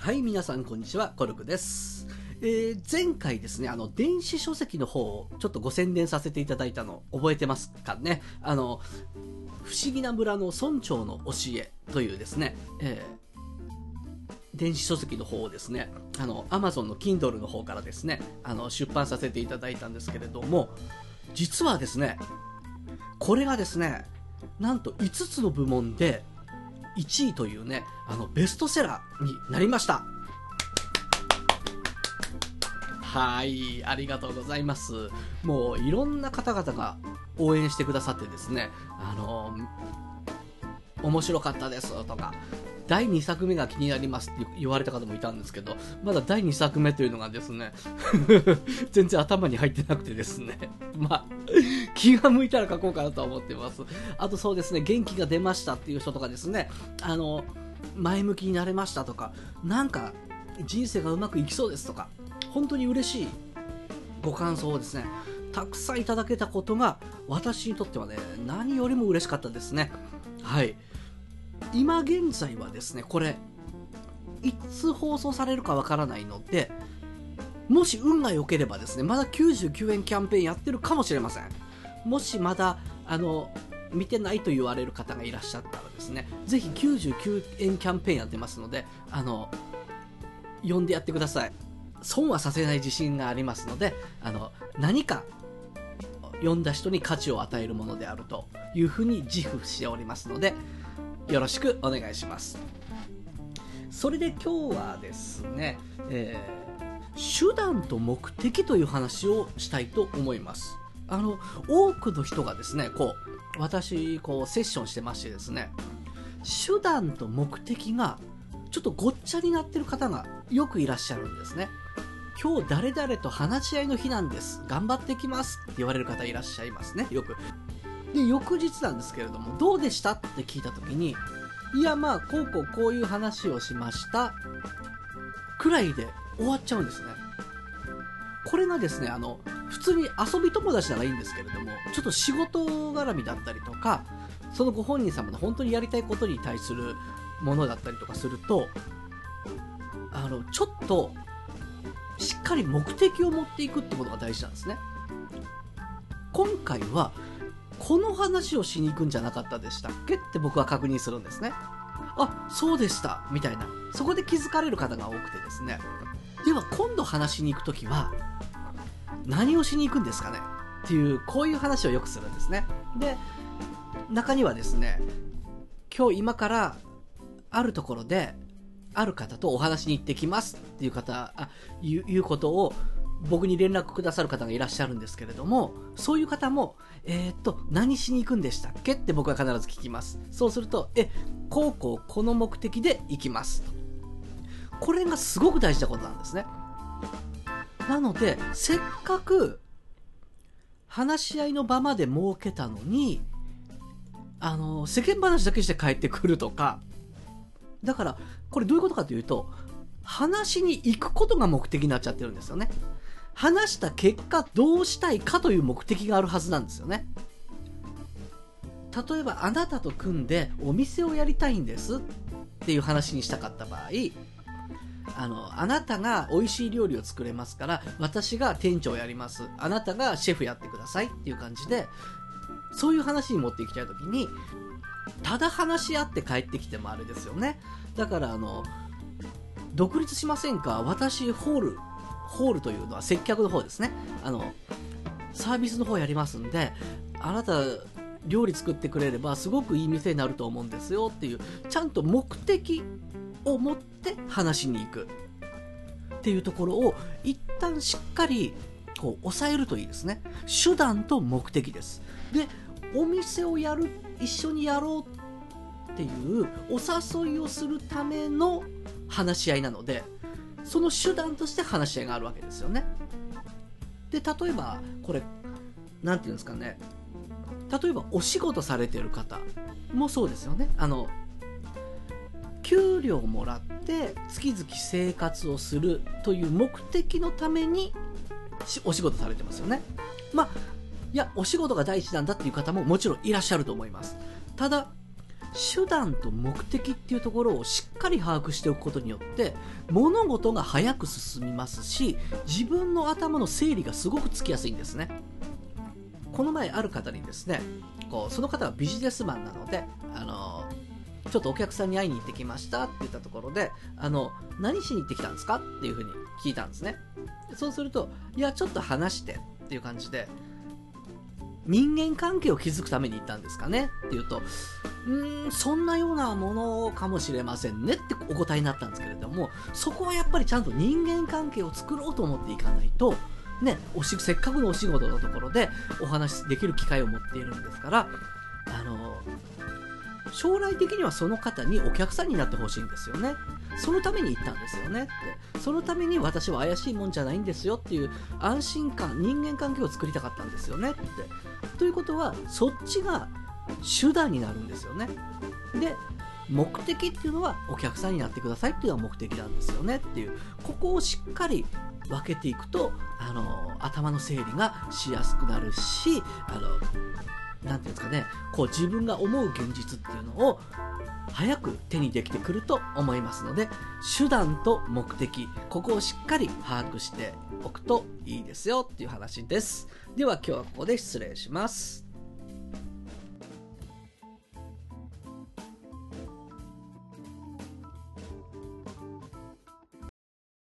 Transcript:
はい、皆さん、こんにちは。コルクです。えー前回ですね、あの、電子書籍の方をちょっとご宣伝させていただいたの覚えてますかね？あの、不思議な村の村長の教えというですね、えー電子書籍の方をですね、あの、Amazon の Kindle の方からですね、あの、出版させていただいたんですけれども、実はですね、これがですね、なんと5つの部門で1位というね、あの、ベストセラーになりました。はい、ありがとうございます。もういろんな方々が応援してくださってですね、あの、面白かったですとか、第2作目が気になりますって言われた方もいたんですけど、まだ第2作目というのがですね、全然頭に入ってなくてですね、まあ、気が向いたら書こうかなとは思ってます。あとそうですね、元気が出ましたっていう人とかですね、あの、前向きになれましたとか、なんか人生がうまくいきそうですとか、本当に嬉しいご感想をですね、たくさんいただけたことが、私にとってはね、何よりも嬉しかったですね。はい。今現在はですね、これ、いつ放送されるかわからないので、もし運が良ければですね、まだ99円キャンペーンやってるかもしれません。もしまだ、あの、見てないと言われる方がいらっしゃったらですね、ぜひ99円キャンペーンやってますので、あの、呼んでやってください。損はさせない自信がありますので、あの、何か、呼んだ人に価値を与えるものであるというふうに自負しておりますので、よろしくお願いします。それで今日はですね、えー手段と目的という話をしたいと思います。あの、多くの人がですね、こう、私、こう、セッションしてましてですね、手段と目的がちょっとごっちゃになってる方がよくいらっしゃるんですね。今日誰々と話し合いの日なんです。頑張ってきますって言われる方いらっしゃいますね、よく。で、翌日なんですけれども、どうでしたって聞いたときに、いや、まあ、こうこうこういう話をしました。くらいで終わっちゃうんですね。これがですね、あの、普通に遊び友達ならいいんですけれども、ちょっと仕事絡みだったりとか、そのご本人様の本当にやりたいことに対するものだったりとかすると、あの、ちょっと、しっかり目的を持っていくってことが大事なんですね。今回は、この話をしに行くんじゃなかったでしたっけ？って僕は確認するんですね。あ、そうでした、みたいな。そこで気づかれる方が多くてですね。では今度話しに行くときは、何をしに行くんですかね？っていう、こういう話をよくするんですね。で、中にはですね、今日今からあるところで、ある方とお話に行ってきますっていう方、あ、いういうことを僕に連絡くださる方がいらっしゃるんですけれども、そういう方も、えーっと、何しに行くんでしたっけって僕は必ず聞きます。そうすると、え、こうこうこの目的で行きますと。これがすごく大事なことなんですね。なので、せっかく話し合いの場まで設けたのに、あの、世間話だけして帰ってくるとか、だから、これどういうことかというと、話に行くことが目的になっちゃってるんですよね。話した結果どうしたいかという目的があるはずなんですよね。例えばあなたと組んでお店をやりたいんですっていう話にしたかった場合、あの、あなたが美味しい料理を作れますから、私が店長やります。あなたがシェフやってくださいっていう感じで、そういう話に持っていきたいときに、ただ話し合って帰ってきてもあれですよね。だからあの、独立しませんか？私、ホール、ホールというのは接客の方ですね。あの、サービスの方やりますんで、あなた、料理作ってくれればすごくいい店になると思うんですよっていう、ちゃんと目的を持って話しに行くっていうところを一旦しっかりこう抑えるといいですね。手段と目的です。で、お店をやる、一緒にやろうっていうお誘いをするための話し合いなので、その手段として話し合いがあるわけですよね。で、例えば、これ、なんていうんですかね。例えば、お仕事されてる方もそうですよね。あの、給料をもらって月々生活をするという目的のためにしお仕事されてますよね。まあ、いや、お仕事が第一なんだっていう方ももちろんいらっしゃると思います。ただ、手段と目的っていうところをしっかり把握しておくことによって物事が早く進みますし自分の頭の整理がすごくつきやすいんですね。この前ある方にですねこうその方はビジネスマンなのであのちょっとお客さんに会いに行ってきましたって言ったところであの何しに行ってきたんですかっていうふうに聞いたんですね。そうするといやちょっと話してっていう感じで人間関係を築くために行ったんですかねって言うと、うん、そんなようなものかもしれませんねってお答えになったんですけれども、そこはやっぱりちゃんと人間関係を作ろうと思っていかないと、ね、おしせっかくのお仕事のところでお話しできる機会を持っているんですから、あの、将来的にはその方にお客さんになってほしいんですよね。そのために行ったんですよねって。そのために私は怪しいもんじゃないんですよっていう安心感、人間関係を作りたかったんですよねって。ということは、そっちが手段になるんですよね。で、目的っていうのはお客さんになってくださいっていうのが目的なんですよねっていう、ここをしっかり分けていくと、あの、頭の整理がしやすくなるし、あの、なていうんですかね、こう自分が思う現実っていうのを早く手にできてくると思いますので、手段と目的、ここをしっかり把握しておくといいですよっていう話です。では今日はここで失礼します。